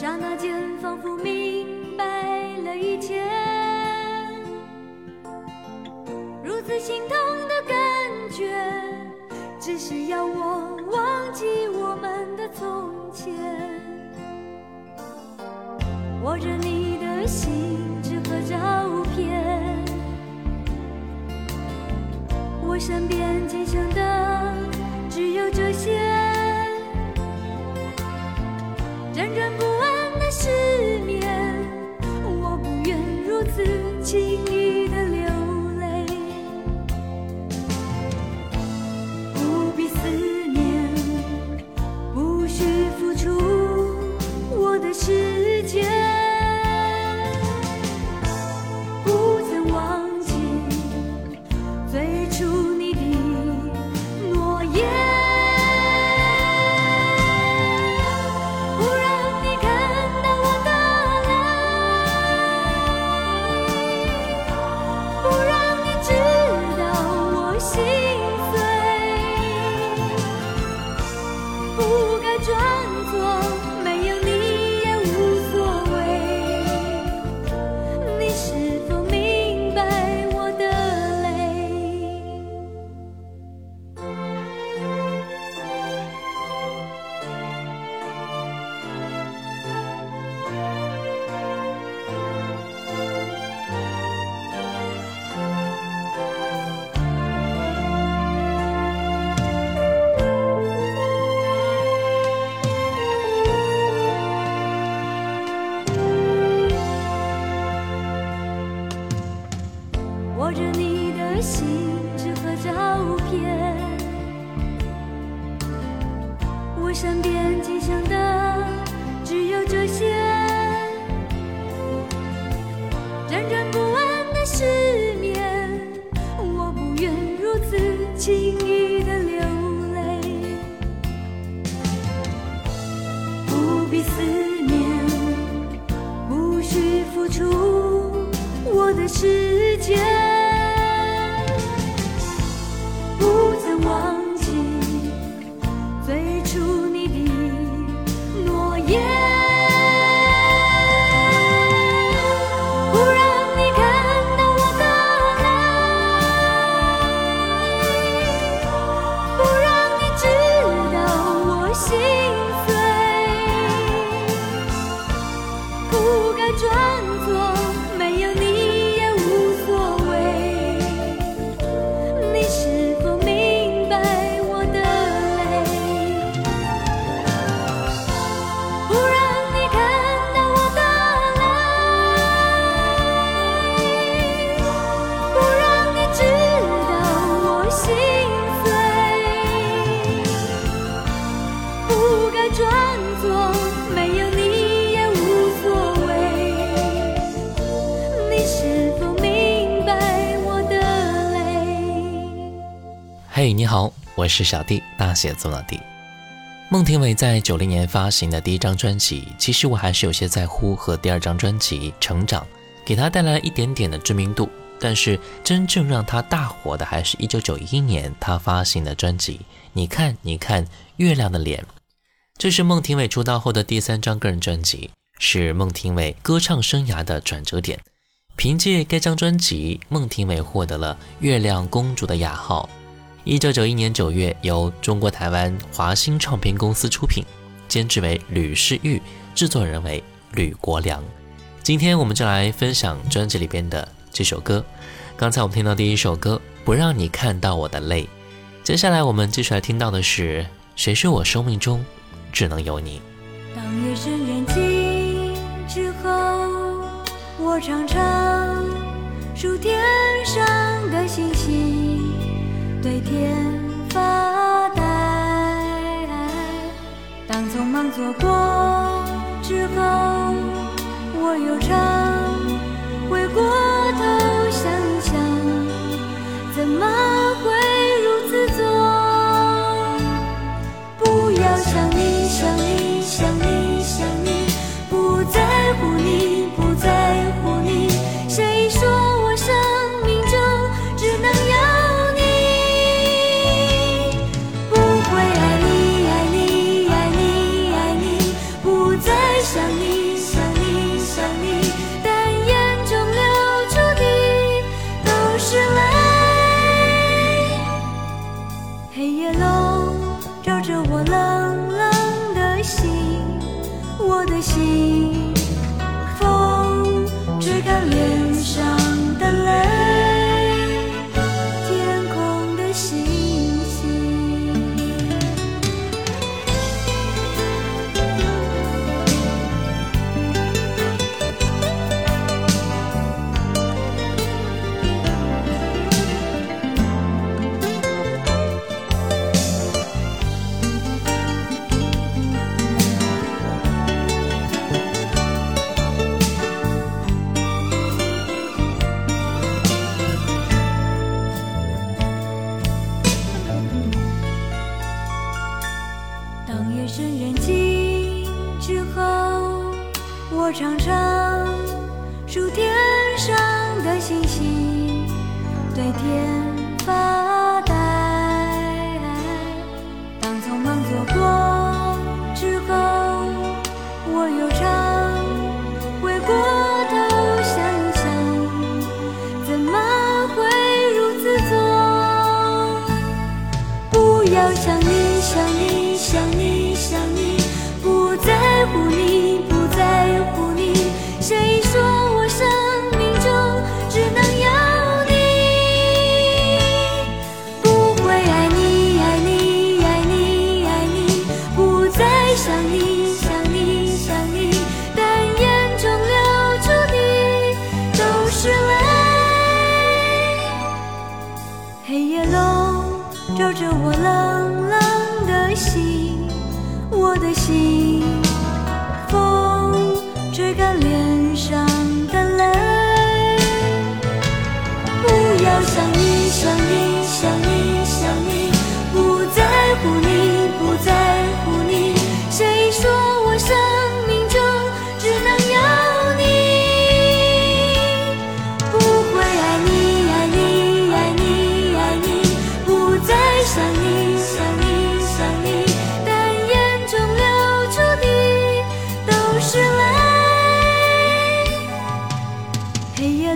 刹那间仿佛明白了一切，如此心痛的感觉，只是要我忘记我们的从前，握着你的信纸和照片，我身边仅剩的。幸运好，我是小弟，大写字母弟。孟庭苇在九零年发行的第一张专辑，其实我还是有些在乎和第二张专辑《成长》给他带来一点点的知名度。但是真正让他大火的，还是一九九一年他发行的专辑《你看，你看月亮的脸》。这是孟庭苇出道后的第三张个人专辑，是孟庭苇歌唱生涯的转折点。凭借该张专辑，孟庭苇获得了“月亮公主”的雅号。一九九一年九月，由中国台湾华星唱片公司出品，监制为吕世玉，制作人为吕国良。今天我们就来分享专辑里边的这首歌。刚才我们听到第一首歌《不让你看到我的泪》，接下来我们继续来听到的是《谁说我生命中只能有你》。当夜深人静之后，我常常每天发呆。当匆忙走过之后，我又常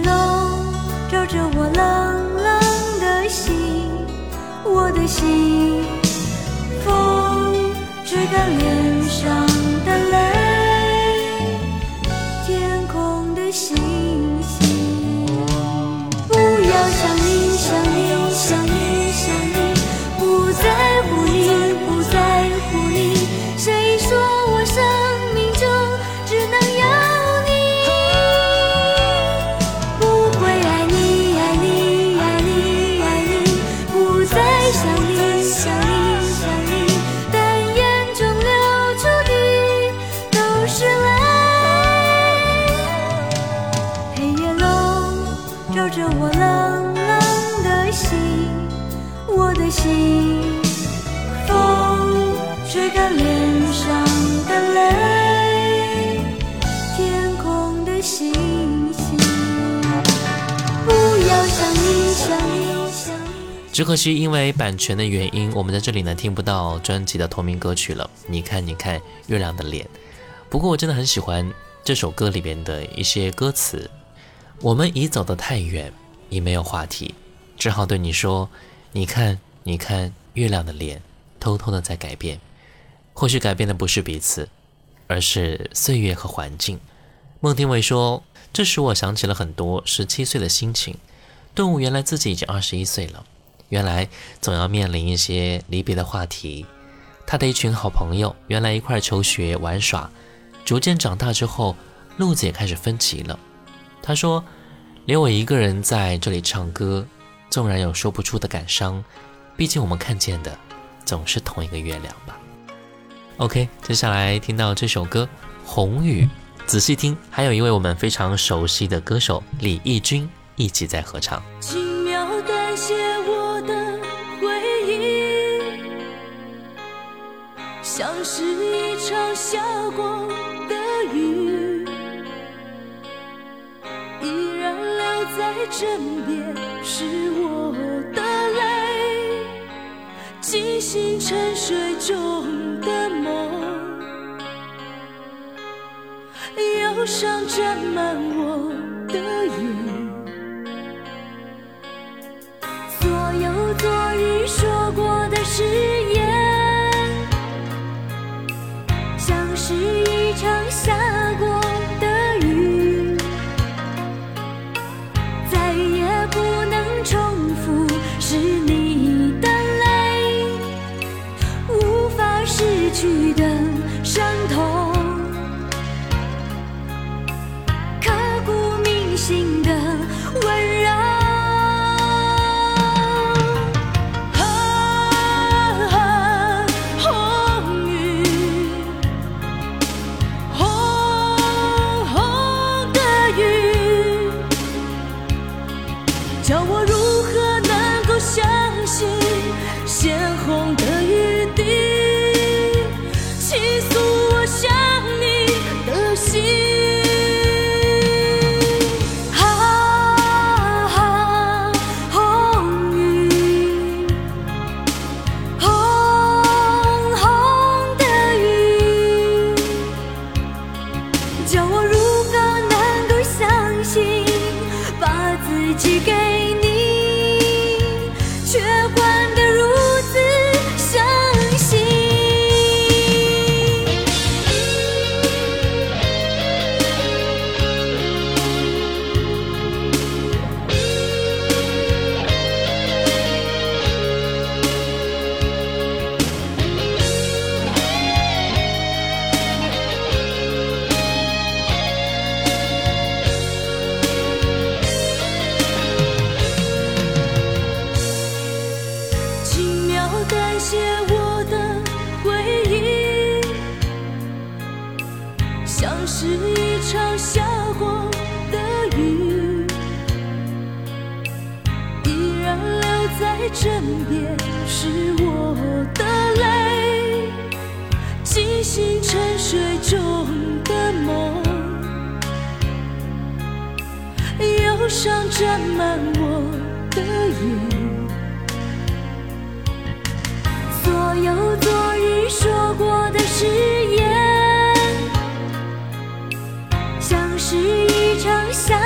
笼罩着我冷冷的心，我的心。风吹干脸上的泪，天空的星星。不要想你，想你，想你。只可惜因为版权的原因，我们在这里呢听不到专辑的同名歌曲了。你看，你看月亮的脸。不过我真的很喜欢这首歌里边的一些歌词。我们已走得太远，已没有话题，只好对你说：你看，你看月亮的脸，偷偷的在改变。或许改变的不是彼此，而是岁月和环境。孟庭苇说：“这使我想起了很多十七岁的心情，顿悟原来自己已经二十一岁了。原来总要面临一些离别的话题。他的一群好朋友，原来一块求学玩耍，逐渐长大之后，路子也开始分歧了。”他说：“留我一个人在这里唱歌，纵然有说不出的感伤，毕竟我们看见的总是同一个月亮吧。” OK，接下来听到这首歌《红雨》，仔细听，还有一位我们非常熟悉的歌手李翊君一起在合唱。轻描淡写像是一场下过的雨，依然留在枕边，是我的泪，惊醒沉睡中。的梦，忧伤沾满我的眼，所有昨日说过的誓感谢我的回忆，像是一场下过的雨，依然留在枕边是我的泪，惊醒沉睡中的梦，忧伤沾满我的眼。所有昨日说过的誓言像是一场相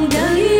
等的雨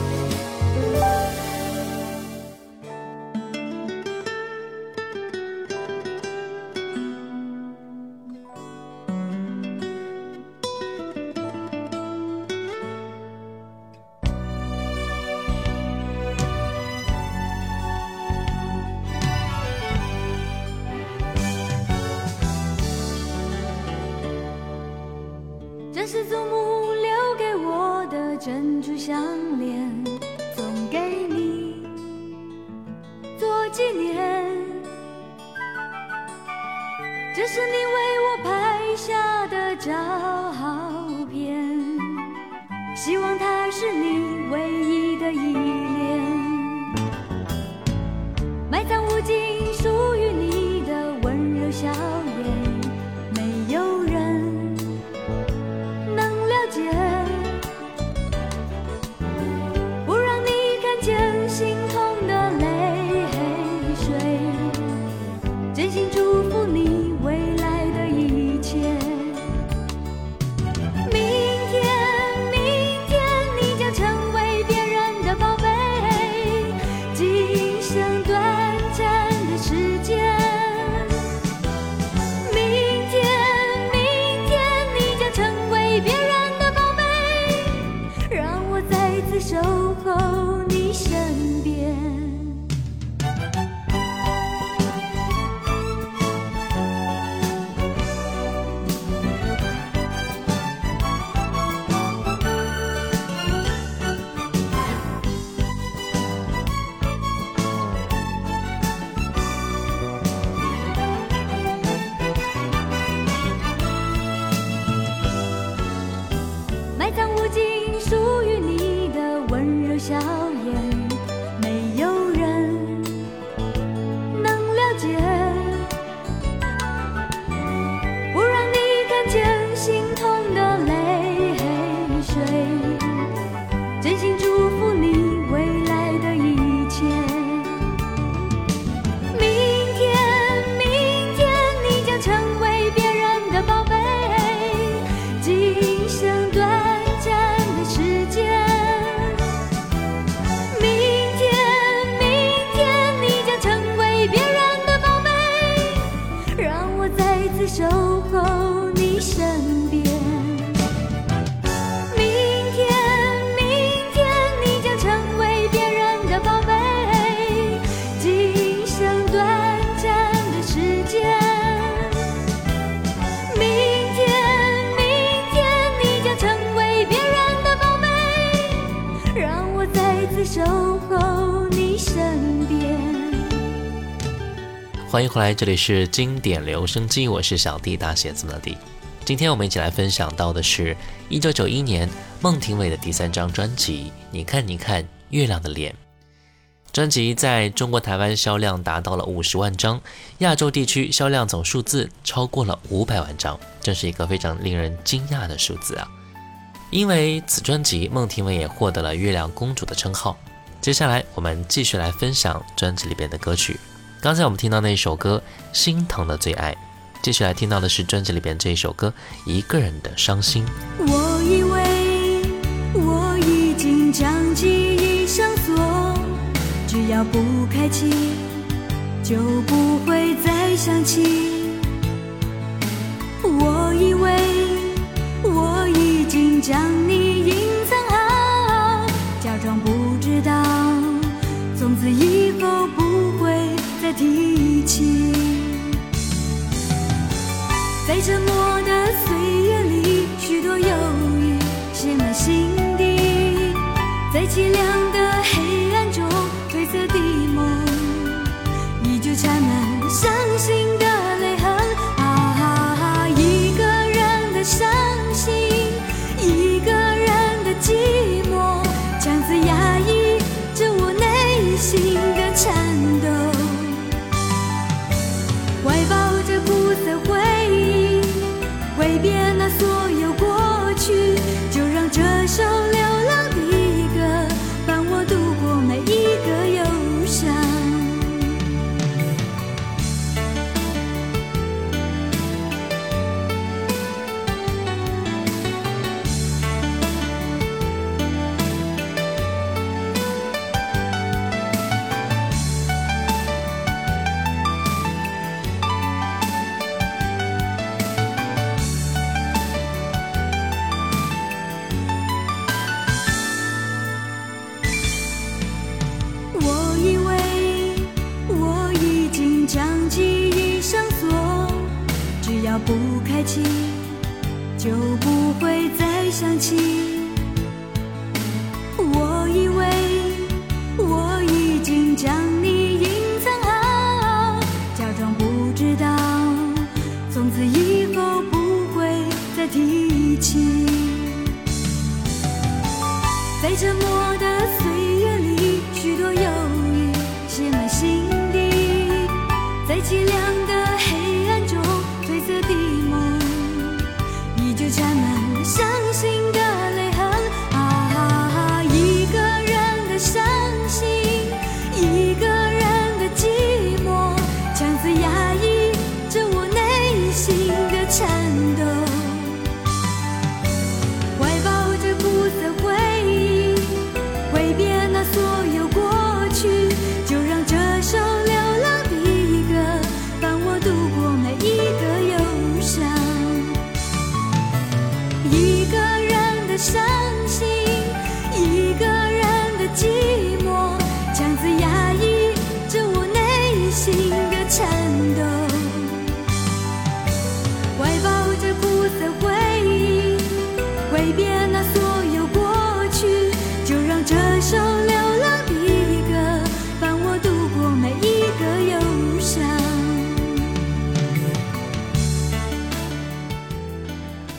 是祖母留给我的珍珠项链，送给你做纪念。这是你为我拍下的照片，希望它是你唯一的遗。欢迎回来，这里是经典留声机，我是小弟大写字母的弟。今天我们一起来分享到的是一九九一年孟庭苇的第三张专辑《你看你看月亮的脸》。专辑在中国台湾销量达到了五十万张，亚洲地区销量总数字超过了五百万张，这是一个非常令人惊讶的数字啊！因为此专辑，孟庭苇也获得了“月亮公主”的称号。接下来我们继续来分享专辑里边的歌曲。刚才我们听到那一首歌《心疼的最爱》，接下来听到的是专辑里边这一首歌《一个人的伤心》。我以为我已经将记忆上锁，只要不开启，就不会再想起。我以为我已经将你隐藏好，假装不知道，从此以提起。在沉默的岁月里，许多忧郁写满心底，在凄凉在沉默的岁月里，许多忧郁写满心底，在凄凉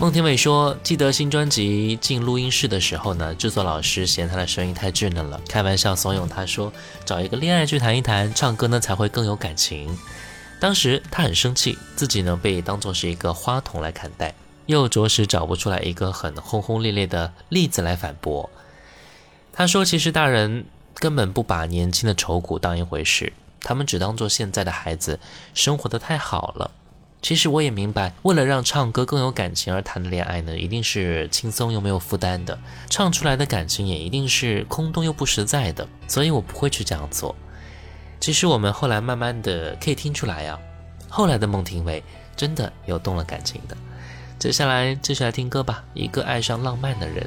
孟庭苇说：“记得新专辑进录音室的时候呢，制作老师嫌他的声音太稚嫩了，开玩笑怂恿他说，找一个恋爱去谈一谈，唱歌呢才会更有感情。当时他很生气，自己呢被当作是一个花童来看待，又着实找不出来一个很轰轰烈烈的例子来反驳。他说，其实大人根本不把年轻的愁苦当一回事，他们只当做现在的孩子生活的太好了。”其实我也明白，为了让唱歌更有感情而谈的恋爱呢，一定是轻松又没有负担的，唱出来的感情也一定是空洞又不实在的，所以我不会去这样做。其实我们后来慢慢的可以听出来呀、后来的孟庭苇真的有动了感情的。接下来继续来听歌吧，一个爱上浪漫的人。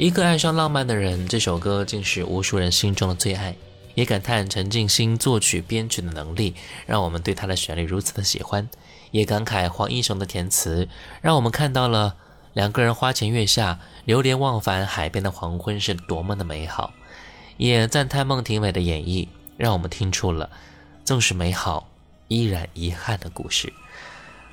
一个爱上浪漫的人，这首歌竟是无数人心中的最爱，也感叹陈静心作曲编曲的能力，让我们对他的旋律如此的喜欢，也感慨黄英雄的填词，让我们看到了两个人花前月下，流连忘返海边的黄昏是多么的美好，也赞叹孟庭苇的演绎，让我们听出了纵使美好依然遗憾的故事。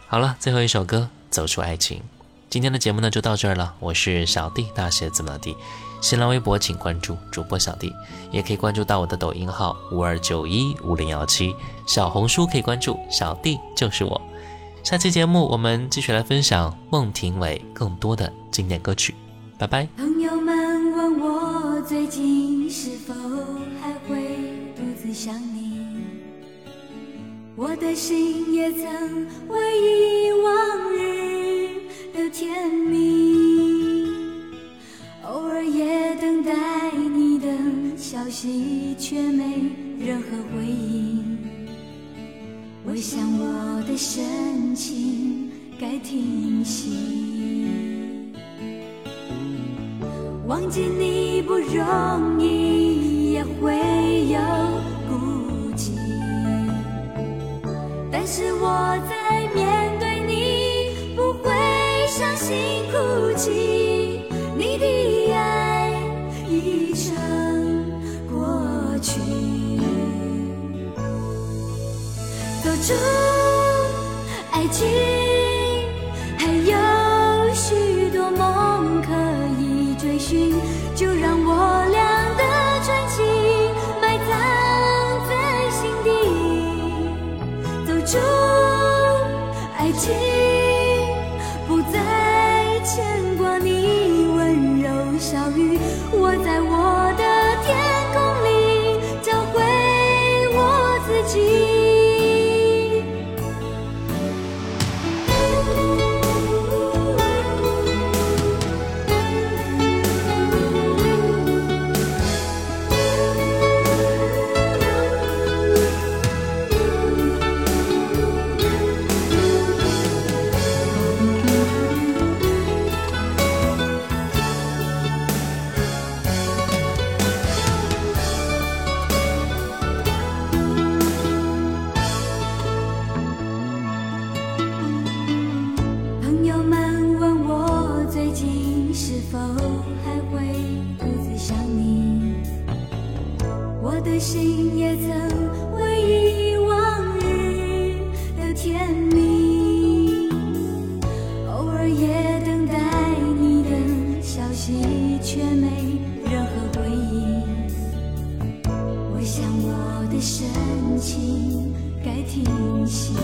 好了，最后一首歌，走出爱情。今天的节目呢就到这儿了，我是小弟大写字母的弟，新浪微博请关注主播小弟，也可以关注到我的抖音号五二九一五零幺七，小红书可以关注小弟就是我。下期节目我们继续来分享孟庭苇更多的经典歌曲，拜拜。朋友们问我最近是否还会独自想你，我的心也曾回忆往日。甜蜜偶尔也等待你的消息却没任何回应我想我的深情该停息忘记你不容易也会有孤寂。但是我哭泣，你的爱已成过去。我的心也曾回忆往日的甜蜜，偶尔也等待你的消息，却没任何回应。我想我的深情该停息。